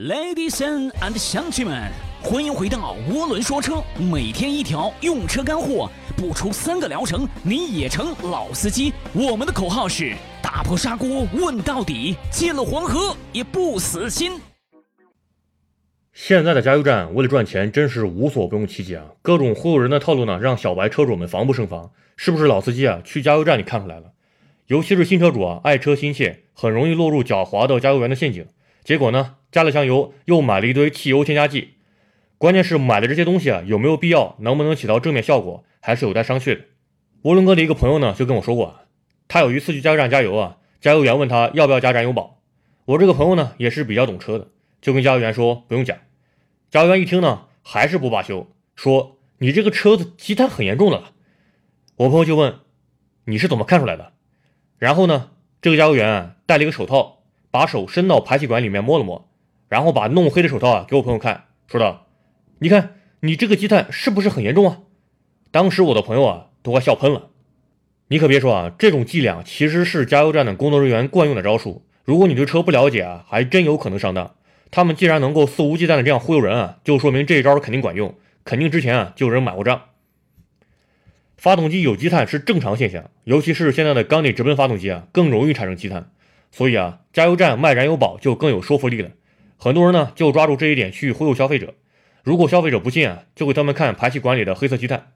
Ladies and 乡亲们，欢迎回到涡轮说车，每天一条用车干货，不出三个疗程你也成老司机。我们的口号是打破砂锅问到底，进了黄河也不死心。现在的加油站为了赚钱，真是无所不用其极啊！各种忽悠人的套路呢，让小白车主们防不胜防。是不是老司机啊？去加油站里看出来了，尤其是新车主啊，爱车心切，很容易落入狡猾的加油员的陷阱。结果呢，加了香油，又买了一堆汽油添加剂。关键是买的这些东西啊，有没有必要，能不能起到正面效果，还是有待商榷的。涡轮哥的一个朋友呢，就跟我说过啊，他有一次去加油站加油啊，加油员问他要不要加燃油宝。我这个朋友呢，也是比较懂车的，就跟加油员说不用加。加油员一听呢，还是不罢休，说你这个车子积碳很严重的了。我朋友就问你是怎么看出来的？然后呢，这个加油员啊戴了一个手套。把手伸到排气管里面摸了摸，然后把弄黑的手套啊给我朋友看，说道：“你看你这个积碳是不是很严重啊？”当时我的朋友啊都快笑喷了。你可别说啊，这种伎俩其实是加油站的工作人员惯用的招数。如果你对车不了解啊，还真有可能上当。他们既然能够肆无忌惮的这样忽悠人啊，就说明这一招肯定管用，肯定之前啊就有人买过账。发动机有积碳是正常现象，尤其是现在的缸内直喷发动机啊，更容易产生积碳。所以啊，加油站卖燃油宝就更有说服力了。很多人呢就抓住这一点去忽悠消费者。如果消费者不信啊，就给他们看排气管里的黑色积碳。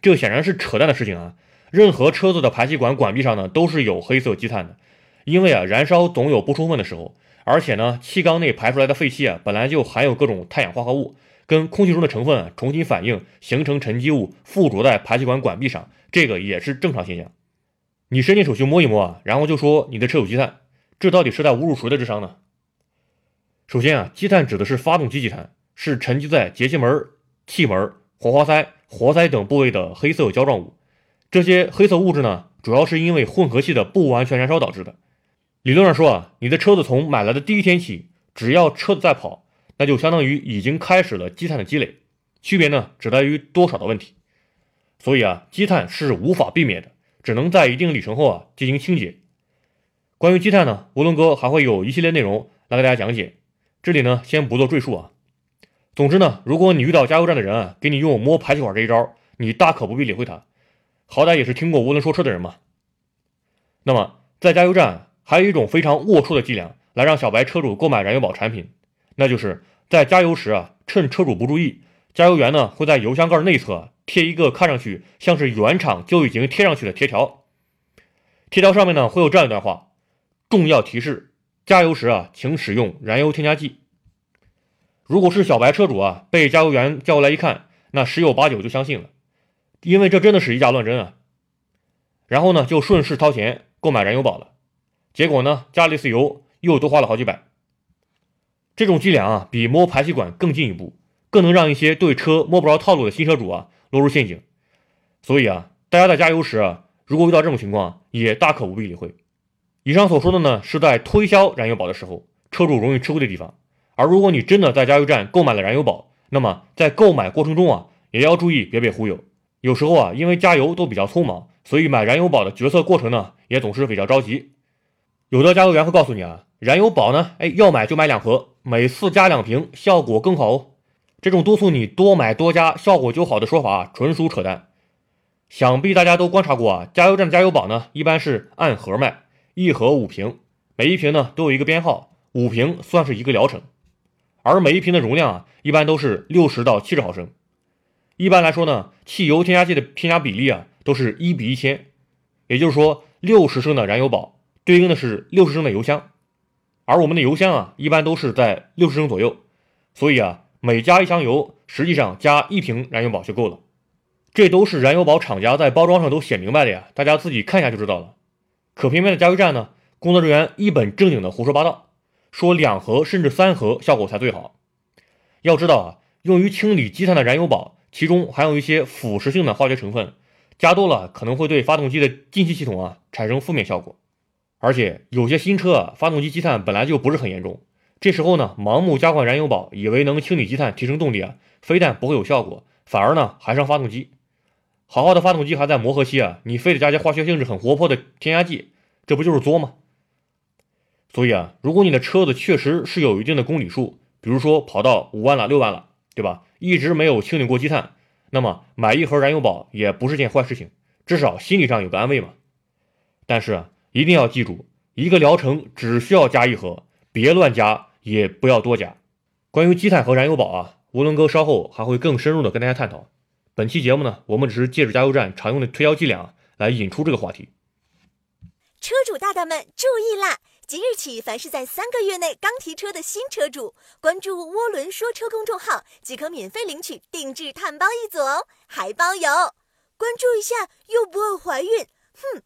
这显然是扯淡的事情啊！任何车子的排气管管壁上呢都是有黑色积碳的，因为啊燃烧总有不充分的时候，而且呢气缸内排出来的废气啊本来就含有各种碳氧化合物，跟空气中的成分重新反应形成沉积物附着在排气管管壁上，这个也是正常现象。你伸进手去摸一摸啊，然后就说你的车有积碳。这到底是在侮辱谁的智商呢？首先啊，积碳指的是发动机积碳，是沉积在节气门、气门、火花塞、活塞等部位的黑色胶状物。这些黑色物质呢，主要是因为混合气的不完全燃烧导致的。理论上说啊，你的车子从买来的第一天起，只要车子在跑，那就相当于已经开始了积碳的积累。区别呢，只在于多少的问题。所以啊，积碳是无法避免的，只能在一定里程后啊进行清洁。关于积碳呢，涡轮哥还会有一系列内容来给大家讲解，这里呢先不做赘述啊。总之呢，如果你遇到加油站的人啊，给你用摸排气管这一招，你大可不必理会他，好歹也是听过涡轮说车的人嘛。那么在加油站还有一种非常龌龊的伎俩，来让小白车主购买燃油宝产品，那就是在加油时啊，趁车主不注意，加油员呢会在油箱盖内侧贴一个看上去像是原厂就已经贴上去的贴条，贴条上面呢会有这样一段话。重要提示：加油时啊，请使用燃油添加剂。如果是小白车主啊，被加油员叫过来一看，那十有八九就相信了，因为这真的是以假乱真啊。然后呢，就顺势掏钱购买燃油宝了。结果呢，加了一次油，又多花了好几百。这种伎俩啊，比摸排气管更进一步，更能让一些对车摸不着套路的新车主啊落入陷阱。所以啊，大家在加油时啊，如果遇到这种情况，也大可不必理会。以上所说的呢，是在推销燃油宝的时候，车主容易吃亏的地方。而如果你真的在加油站购买了燃油宝，那么在购买过程中啊，也要注意别被忽悠。有时候啊，因为加油都比较匆忙，所以买燃油宝的决策过程呢，也总是比较着急。有的加油员会告诉你啊，燃油宝呢，哎，要买就买两盒，每次加两瓶，效果更好哦。这种督促你多买多加，效果就好的说法，纯属扯淡。想必大家都观察过啊，加油站加油宝呢，一般是按盒卖。一盒五瓶，每一瓶呢都有一个编号，五瓶算是一个疗程，而每一瓶的容量啊，一般都是六十到七十毫升。一般来说呢，汽油添加剂的添加比例啊，都是一比一千，也就是说，六十升的燃油宝对应的是六十升的油箱，而我们的油箱啊，一般都是在六十升左右，所以啊，每加一箱油，实际上加一瓶燃油宝就够了。这都是燃油宝厂家在包装上都写明白的呀，大家自己看一下就知道了。可偏偏的加油站呢，工作人员一本正经的胡说八道，说两盒甚至三盒效果才最好。要知道啊，用于清理积碳的燃油宝，其中含有一些腐蚀性的化学成分，加多了可能会对发动机的进气系统啊产生负面效果。而且有些新车啊，发动机积碳本来就不是很严重，这时候呢，盲目加换燃油宝，以为能清理积碳、提升动力啊，非但不会有效果，反而呢还伤发动机。好好的发动机还在磨合期啊，你非得加些化学性质很活泼的添加剂，这不就是作吗？所以啊，如果你的车子确实是有一定的公里数，比如说跑到五万了、六万了，对吧？一直没有清理过积碳，那么买一盒燃油宝也不是件坏事情，至少心理上有个安慰嘛。但是啊，一定要记住，一个疗程只需要加一盒，别乱加，也不要多加。关于积碳和燃油宝啊，吴伦哥稍后还会更深入的跟大家探讨。本期节目呢，我们只是借着加油站常用的推销伎俩来引出这个话题。车主大大们注意啦！即日起，凡是在三个月内刚提车的新车主，关注“涡轮说车”公众号即可免费领取定制碳包一组哦，还包邮。关注一下又不会怀孕，哼。